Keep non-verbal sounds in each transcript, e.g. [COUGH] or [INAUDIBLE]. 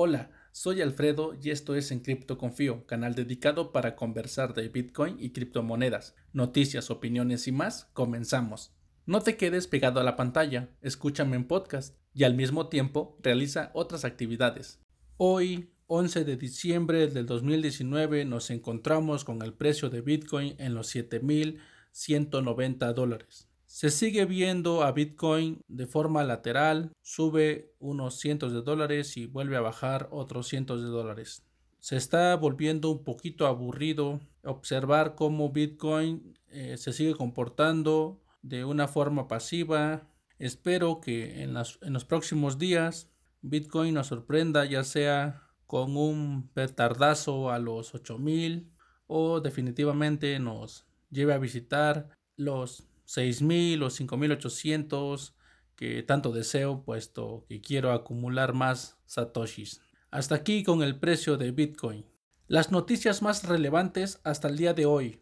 Hola, soy Alfredo y esto es En Cripto Confío, canal dedicado para conversar de Bitcoin y criptomonedas, noticias, opiniones y más. Comenzamos. No te quedes pegado a la pantalla, escúchame en podcast y al mismo tiempo realiza otras actividades. Hoy, 11 de diciembre del 2019, nos encontramos con el precio de Bitcoin en los 7.190 dólares. Se sigue viendo a Bitcoin de forma lateral, sube unos cientos de dólares y vuelve a bajar otros cientos de dólares. Se está volviendo un poquito aburrido observar cómo Bitcoin eh, se sigue comportando de una forma pasiva. Espero que en, los próximos días Bitcoin nos sorprenda ya sea con un petardazo a los 8000 o definitivamente nos lleve a visitar los 6.000 o 5.800 que tanto deseo puesto que quiero acumular más satoshis. Hasta aquí con el precio de Bitcoin. Las noticias más relevantes hasta el día de hoy.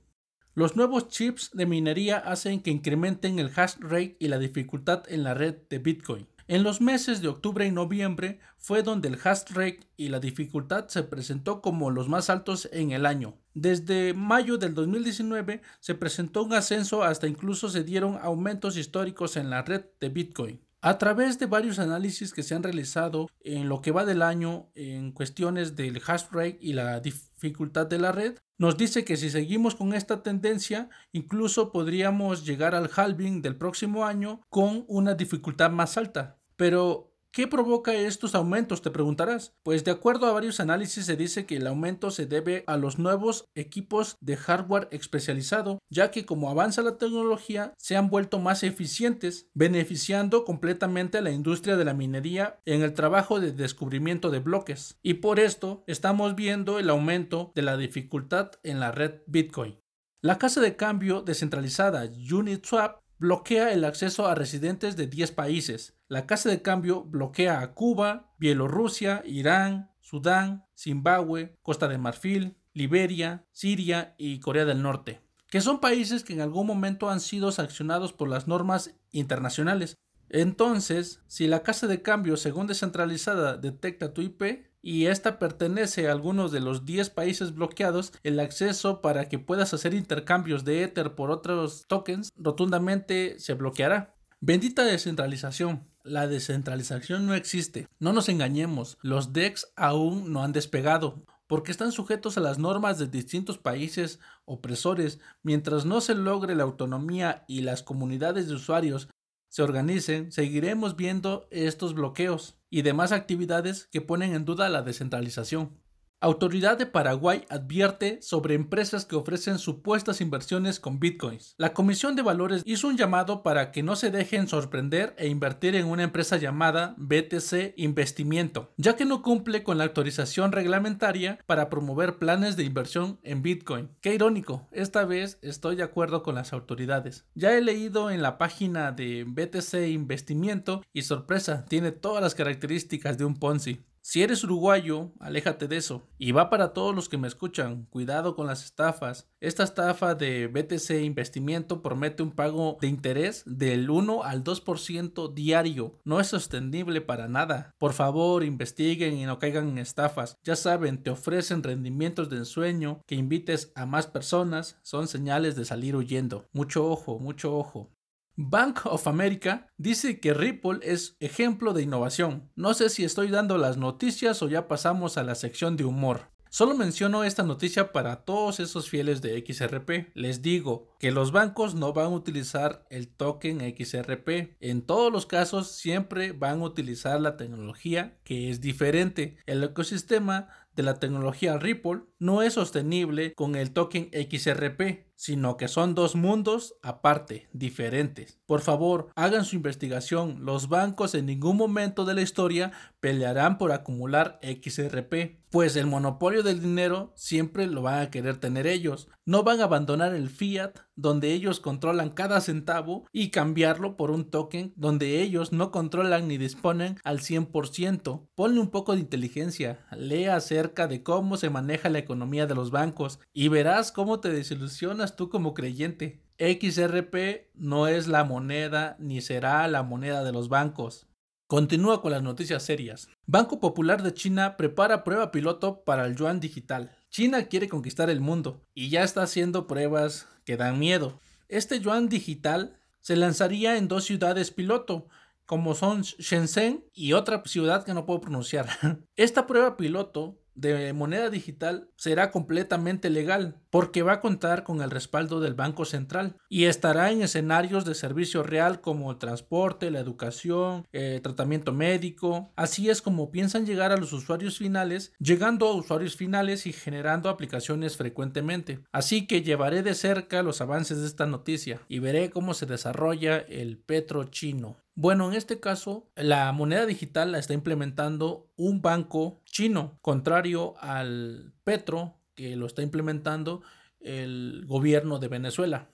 Los nuevos chips de minería hacen que incrementen el hash rate y la dificultad en la red de Bitcoin. En los meses de octubre y noviembre fue donde el hash rate y la dificultad se presentó como los más altos en el año. Desde mayo del 2019 se presentó un ascenso hasta incluso se dieron aumentos históricos en la red de Bitcoin. A través de varios análisis que se han realizado en lo que va del año en cuestiones del hash rate y la dificultad de la red, nos dice que si seguimos con esta tendencia, incluso podríamos llegar al halving del próximo año con una dificultad más alta. Pero ¿Qué provoca estos aumentos? Te preguntarás. Pues de acuerdo a varios análisis se dice que el aumento se debe a los nuevos equipos de hardware especializado, ya que como avanza la tecnología se han vuelto más eficientes, beneficiando completamente a la industria de la minería en el trabajo de descubrimiento de bloques. Y por esto estamos viendo el aumento de la dificultad en la red Bitcoin. La casa de cambio descentralizada Uniswap bloquea el acceso a residentes de 10 países. La Casa de Cambio bloquea a Cuba, Bielorrusia, Irán, Sudán, Zimbabue, Costa de Marfil, Liberia, Siria y Corea del Norte, que son países que en algún momento han sido sancionados por las normas internacionales. Entonces, si la casa de cambio, según descentralizada, detecta tu IP, y esta pertenece a algunos de los 10 países bloqueados, el acceso para que puedas hacer intercambios de Ether por otros tokens rotundamente se bloqueará. Bendita descentralización. La descentralización no existe. No nos engañemos, los DEX aún no han despegado porque están sujetos a las normas de distintos países opresores, mientras no se logre la autonomía y las comunidades de usuarios se organicen, seguiremos viendo estos bloqueos y demás actividades que ponen en duda la descentralización. Autoridad de Paraguay advierte sobre empresas que ofrecen supuestas inversiones con bitcoins. La Comisión de Valores hizo un llamado para que no se dejen sorprender e invertir en una empresa llamada BTC Investimiento, ya que no cumple con la autorización reglamentaria para promover planes de inversión en bitcoin. Qué irónico, esta vez estoy de acuerdo con las autoridades. Ya he leído en la página de BTC Investimiento y sorpresa, tiene todas las características de un Ponzi. Si eres uruguayo, aléjate de eso. Y va para todos los que me escuchan, cuidado con las estafas. Esta estafa de BTC Investimiento promete un pago de interés del 1 al 2% diario. No es sostenible para nada. Por favor, investiguen y no caigan en estafas. Ya saben, te ofrecen rendimientos de ensueño, que invites a más personas, son señales de salir huyendo. Mucho ojo, mucho ojo. Bank of America dice que Ripple es ejemplo de innovación. No sé si estoy dando las noticias o ya pasamos a la sección de humor. Solo menciono esta noticia para todos esos fieles de XRP. Les digo que los bancos no van a utilizar el token XRP. En todos los casos siempre van a utilizar la tecnología que es diferente. El ecosistema de la tecnología Ripple no es sostenible con el token XRP, sino que son dos mundos aparte, diferentes. Por favor, hagan su investigación. Los bancos en ningún momento de la historia pelearán por acumular XRP, pues el monopolio del dinero siempre lo van a querer tener ellos. No van a abandonar el fiat donde ellos controlan cada centavo y cambiarlo por un token donde ellos no controlan ni disponen al 100%. Ponle un poco de inteligencia, lea acerca de cómo se maneja la economía de los bancos y verás cómo te desilusionas tú como creyente. XRP no es la moneda ni será la moneda de los bancos. Continúa con las noticias serias. Banco Popular de China prepara prueba piloto para el yuan digital. China quiere conquistar el mundo y ya está haciendo pruebas que dan miedo. Este yuan digital se lanzaría en dos ciudades piloto, como son Shenzhen y otra ciudad que no puedo pronunciar. [LAUGHS] Esta prueba piloto de moneda digital será completamente legal porque va a contar con el respaldo del Banco Central y estará en escenarios de servicio real como el transporte, la educación, el tratamiento médico. Así es como piensan llegar a los usuarios finales, llegando a usuarios finales y generando aplicaciones frecuentemente. Así que llevaré de cerca los avances de esta noticia y veré cómo se desarrolla el petro chino. Bueno, en este caso, la moneda digital la está implementando un banco chino, contrario al Petro, que lo está implementando el gobierno de Venezuela.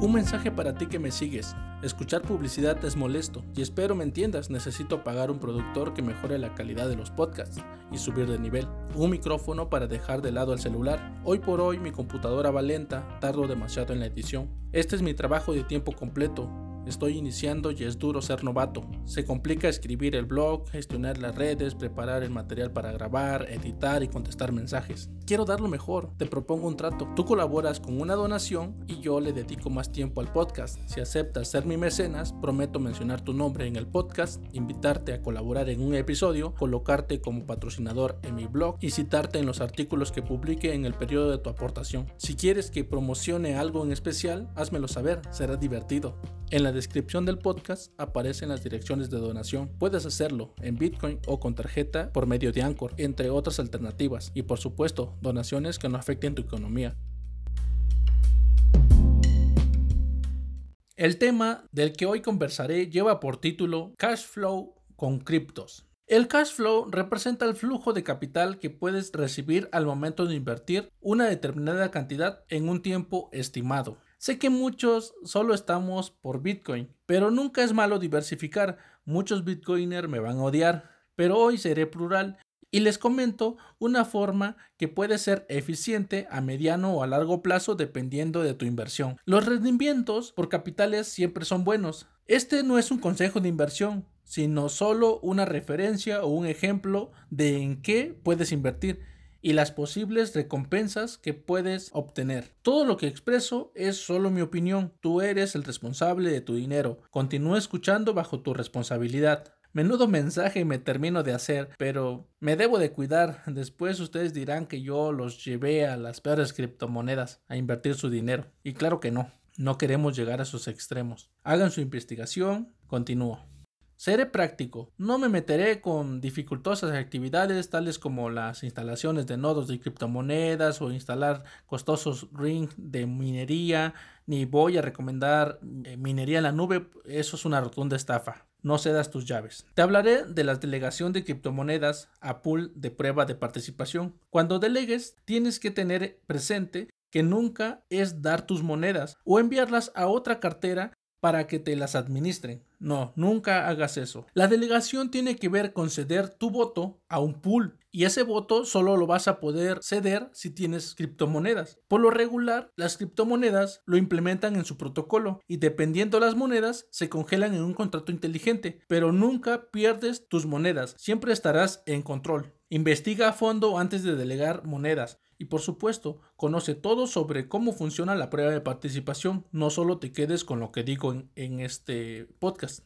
Un mensaje para ti que me sigues. Escuchar publicidad es molesto y espero me entiendas. Necesito pagar un productor que mejore la calidad de los podcasts y subir de nivel. Un micrófono para dejar de lado el celular. Hoy por hoy mi computadora va lenta, tardo demasiado en la edición. Este es mi trabajo de tiempo completo Estoy iniciando y es duro ser novato. Se complica escribir el blog, gestionar las redes, preparar el material para grabar, editar y contestar mensajes. Quiero dar lo mejor, te propongo un trato. Tú colaboras con una donación y yo le dedico más tiempo al podcast. Si aceptas ser mi mecenas, prometo mencionar tu nombre en el podcast, invitarte a colaborar en un episodio, colocarte como patrocinador en mi blog y citarte en los artículos que publique en el periodo de tu aportación. Si quieres que promocione algo en especial, házmelo saber, será divertido. En la descripción del podcast aparecen las direcciones de donación. Puedes hacerlo en Bitcoin o con tarjeta por medio de Anchor, entre otras alternativas. Y por supuesto, donaciones que no afecten tu economía. El tema del que hoy conversaré lleva por título Cash Flow con criptos. El cash flow representa el flujo de capital que puedes recibir al momento de invertir una determinada cantidad en un tiempo estimado. Sé que muchos solo estamos por Bitcoin, pero nunca es malo diversificar. Muchos Bitcoiners me van a odiar, pero hoy seré plural y les comento una forma que puede ser eficiente a mediano o a largo plazo dependiendo de tu inversión. Los rendimientos por capitales siempre son buenos. Este no es un consejo de inversión, sino solo una referencia o un ejemplo de en qué puedes invertir y las posibles recompensas que puedes obtener. Todo lo que expreso es solo mi opinión. Tú eres el responsable de tu dinero. Continúa escuchando bajo tu responsabilidad. Menudo mensaje me termino de hacer, pero me debo de cuidar. Después ustedes dirán que yo los llevé a las peores criptomonedas a invertir su dinero. Y claro que no. No queremos llegar a esos extremos. Hagan su investigación. Continúo. Seré práctico, no me meteré con dificultosas actividades tales como las instalaciones de nodos de criptomonedas o instalar costosos rings de minería, ni voy a recomendar eh, minería en la nube, eso es una rotunda estafa. No cedas tus llaves. Te hablaré de la delegación de criptomonedas a pool de prueba de participación. Cuando delegues, tienes que tener presente que nunca es dar tus monedas o enviarlas a otra cartera para que te las administren. No, nunca hagas eso. La delegación tiene que ver con ceder tu voto a un pool y ese voto solo lo vas a poder ceder si tienes criptomonedas. Por lo regular, las criptomonedas lo implementan en su protocolo y dependiendo las monedas se congelan en un contrato inteligente, pero nunca pierdes tus monedas, siempre estarás en control. Investiga a fondo antes de delegar monedas. Y por supuesto, conoce todo sobre cómo funciona la prueba de participación. No solo te quedes con lo que digo en, en este podcast.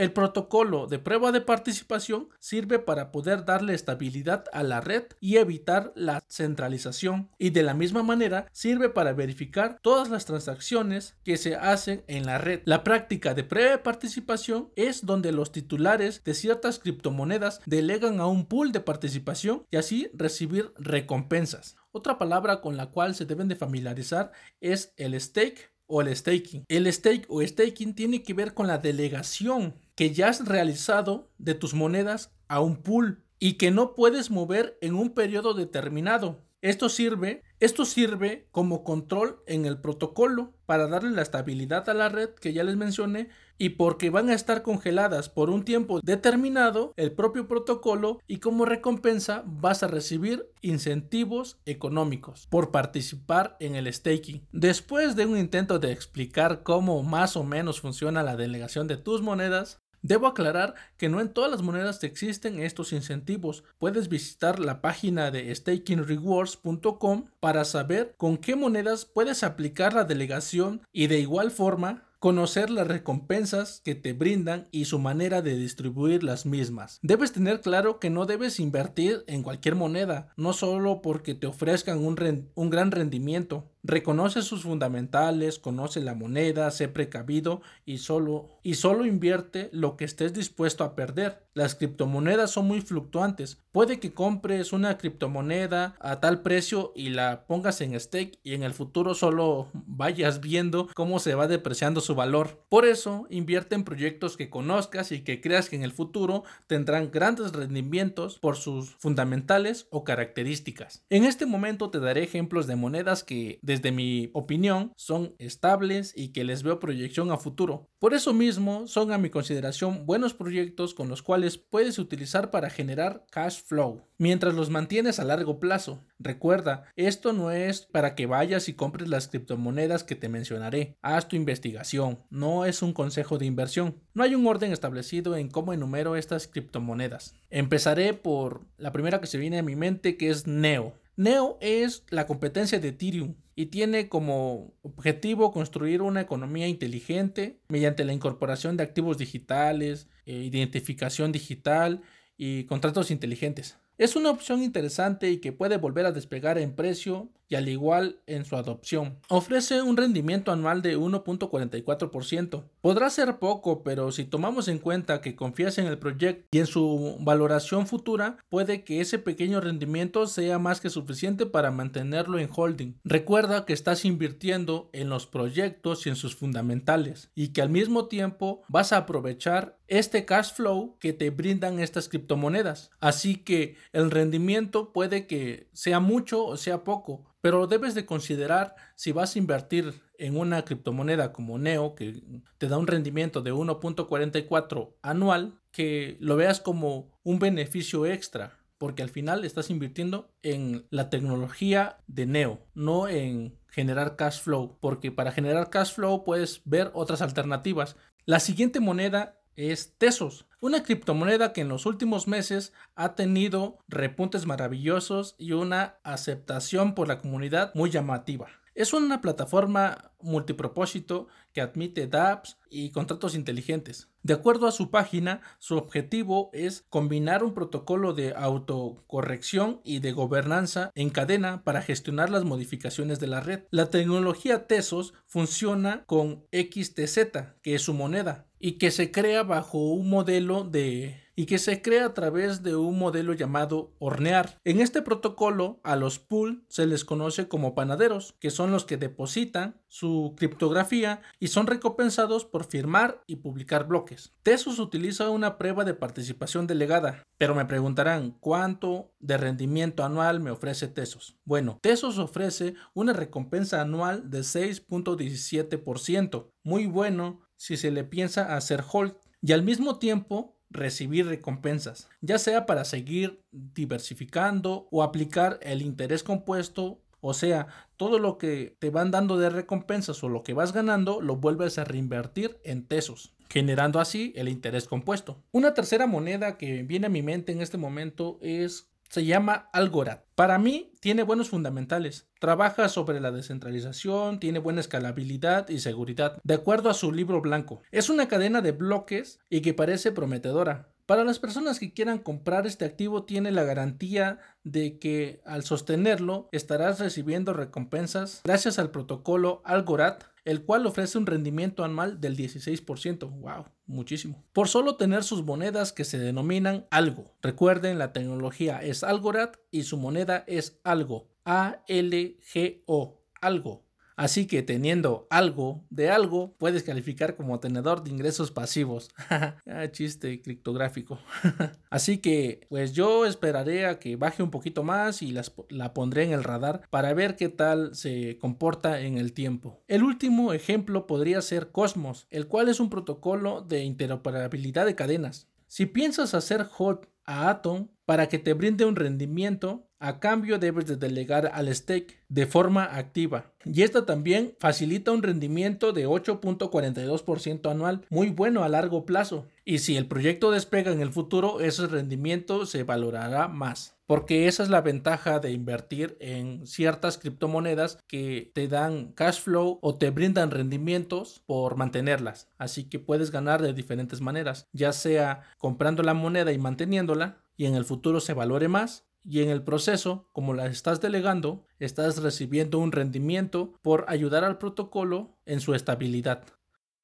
El protocolo de prueba de participación sirve para poder darle estabilidad a la red y evitar la centralización y de la misma manera sirve para verificar todas las transacciones que se hacen en la red. La práctica de prueba de participación es donde los titulares de ciertas criptomonedas delegan a un pool de participación y así recibir recompensas. Otra palabra con la cual se deben de familiarizar es el stake o el staking. El stake o staking tiene que ver con la delegación que ya has realizado de tus monedas a un pool y que no puedes mover en un periodo determinado. Esto sirve, esto sirve como control en el protocolo para darle la estabilidad a la red que ya les mencioné y porque van a estar congeladas por un tiempo determinado el propio protocolo y como recompensa vas a recibir incentivos económicos por participar en el staking. Después de un intento de explicar cómo más o menos funciona la delegación de tus monedas, Debo aclarar que no en todas las monedas existen estos incentivos. Puedes visitar la página de stakingrewards.com para saber con qué monedas puedes aplicar la delegación y de igual forma conocer las recompensas que te brindan y su manera de distribuir las mismas. Debes tener claro que no debes invertir en cualquier moneda, no solo porque te ofrezcan un, un gran rendimiento, Reconoce sus fundamentales, conoce la moneda, sé precavido y solo, y solo invierte lo que estés dispuesto a perder. Las criptomonedas son muy fluctuantes. Puede que compres una criptomoneda a tal precio y la pongas en stake y en el futuro solo vayas viendo cómo se va depreciando su valor. Por eso, invierte en proyectos que conozcas y que creas que en el futuro tendrán grandes rendimientos por sus fundamentales o características. En este momento te daré ejemplos de monedas que desde mi opinión, son estables y que les veo proyección a futuro. Por eso mismo, son a mi consideración buenos proyectos con los cuales puedes utilizar para generar cash flow, mientras los mantienes a largo plazo. Recuerda, esto no es para que vayas y compres las criptomonedas que te mencionaré. Haz tu investigación, no es un consejo de inversión. No hay un orden establecido en cómo enumero estas criptomonedas. Empezaré por la primera que se viene a mi mente que es Neo. Neo es la competencia de Ethereum y tiene como objetivo construir una economía inteligente mediante la incorporación de activos digitales, eh, identificación digital y contratos inteligentes. Es una opción interesante y que puede volver a despegar en precio y al igual en su adopción. Ofrece un rendimiento anual de 1.44%. Podrá ser poco, pero si tomamos en cuenta que confías en el proyecto y en su valoración futura, puede que ese pequeño rendimiento sea más que suficiente para mantenerlo en holding. Recuerda que estás invirtiendo en los proyectos y en sus fundamentales y que al mismo tiempo vas a aprovechar este cash flow que te brindan estas criptomonedas. Así que el rendimiento puede que sea mucho o sea poco, pero debes de considerar si vas a invertir en una criptomoneda como Neo, que te da un rendimiento de 1.44 anual, que lo veas como un beneficio extra, porque al final estás invirtiendo en la tecnología de Neo, no en generar cash flow, porque para generar cash flow puedes ver otras alternativas. La siguiente moneda es Tesos, una criptomoneda que en los últimos meses ha tenido repuntes maravillosos y una aceptación por la comunidad muy llamativa. Es una plataforma multipropósito que admite dApps y contratos inteligentes. De acuerdo a su página, su objetivo es combinar un protocolo de autocorrección y de gobernanza en cadena para gestionar las modificaciones de la red. La tecnología Tesos funciona con XTZ, que es su moneda, y que se crea bajo un modelo de y que se crea a través de un modelo llamado hornear. En este protocolo a los pool se les conoce como panaderos, que son los que depositan su criptografía y son recompensados por firmar y publicar bloques. Tesos utiliza una prueba de participación delegada, pero me preguntarán cuánto de rendimiento anual me ofrece Tesos. Bueno, Tesos ofrece una recompensa anual de 6.17%, muy bueno si se le piensa hacer hold y al mismo tiempo recibir recompensas, ya sea para seguir diversificando o aplicar el interés compuesto, o sea, todo lo que te van dando de recompensas o lo que vas ganando lo vuelves a reinvertir en tesos, generando así el interés compuesto. Una tercera moneda que viene a mi mente en este momento es se llama Algorand. Para mí tiene buenos fundamentales. Trabaja sobre la descentralización, tiene buena escalabilidad y seguridad, de acuerdo a su libro blanco. Es una cadena de bloques y que parece prometedora. Para las personas que quieran comprar este activo tiene la garantía de que al sostenerlo estarás recibiendo recompensas gracias al protocolo Algorand el cual ofrece un rendimiento anual del 16%. ¡Wow! Muchísimo. Por solo tener sus monedas que se denominan algo. Recuerden, la tecnología es Algorand y su moneda es algo. A-L-G-O. Algo. Así que teniendo algo de algo, puedes calificar como tenedor de ingresos pasivos. [LAUGHS] ah, chiste criptográfico. [LAUGHS] Así que, pues yo esperaré a que baje un poquito más y las, la pondré en el radar para ver qué tal se comporta en el tiempo. El último ejemplo podría ser Cosmos, el cual es un protocolo de interoperabilidad de cadenas. Si piensas hacer hot a Atom para que te brinde un rendimiento, a cambio debes de delegar al stake de forma activa. Y esta también facilita un rendimiento de 8.42% anual, muy bueno a largo plazo. Y si el proyecto despega en el futuro, ese rendimiento se valorará más. Porque esa es la ventaja de invertir en ciertas criptomonedas que te dan cash flow o te brindan rendimientos por mantenerlas. Así que puedes ganar de diferentes maneras, ya sea comprando la moneda y manteniéndola y en el futuro se valore más y en el proceso, como la estás delegando, estás recibiendo un rendimiento por ayudar al protocolo en su estabilidad.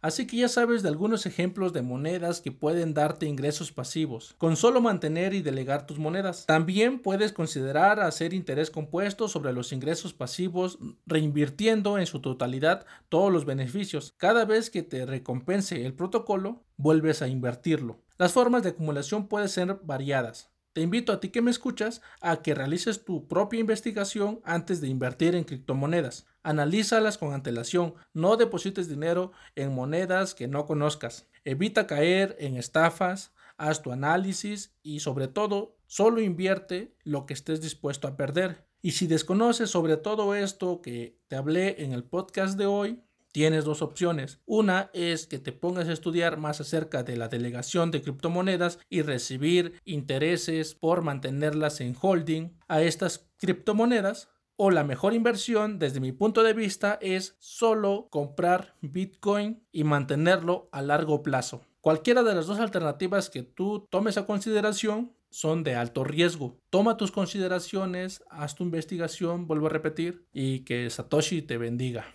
Así que ya sabes de algunos ejemplos de monedas que pueden darte ingresos pasivos, con solo mantener y delegar tus monedas. También puedes considerar hacer interés compuesto sobre los ingresos pasivos, reinvirtiendo en su totalidad todos los beneficios. Cada vez que te recompense el protocolo, vuelves a invertirlo. Las formas de acumulación pueden ser variadas. Te invito a ti que me escuchas a que realices tu propia investigación antes de invertir en criptomonedas. Analízalas con antelación, no deposites dinero en monedas que no conozcas. Evita caer en estafas, haz tu análisis y sobre todo, solo invierte lo que estés dispuesto a perder. Y si desconoces sobre todo esto que te hablé en el podcast de hoy, tienes dos opciones. Una es que te pongas a estudiar más acerca de la delegación de criptomonedas y recibir intereses por mantenerlas en holding a estas criptomonedas. O la mejor inversión desde mi punto de vista es solo comprar Bitcoin y mantenerlo a largo plazo. Cualquiera de las dos alternativas que tú tomes a consideración son de alto riesgo. Toma tus consideraciones, haz tu investigación, vuelvo a repetir, y que Satoshi te bendiga.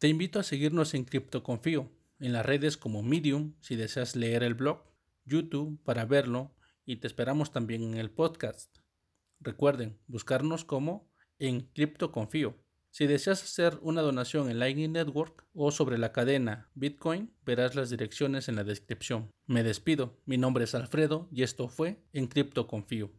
Te invito a seguirnos en CryptoConfío, en las redes como Medium si deseas leer el blog, YouTube para verlo y te esperamos también en el podcast. Recuerden buscarnos como en CryptoConfío. Si deseas hacer una donación en Lightning Network o sobre la cadena Bitcoin, verás las direcciones en la descripción. Me despido, mi nombre es Alfredo y esto fue en CryptoConfío.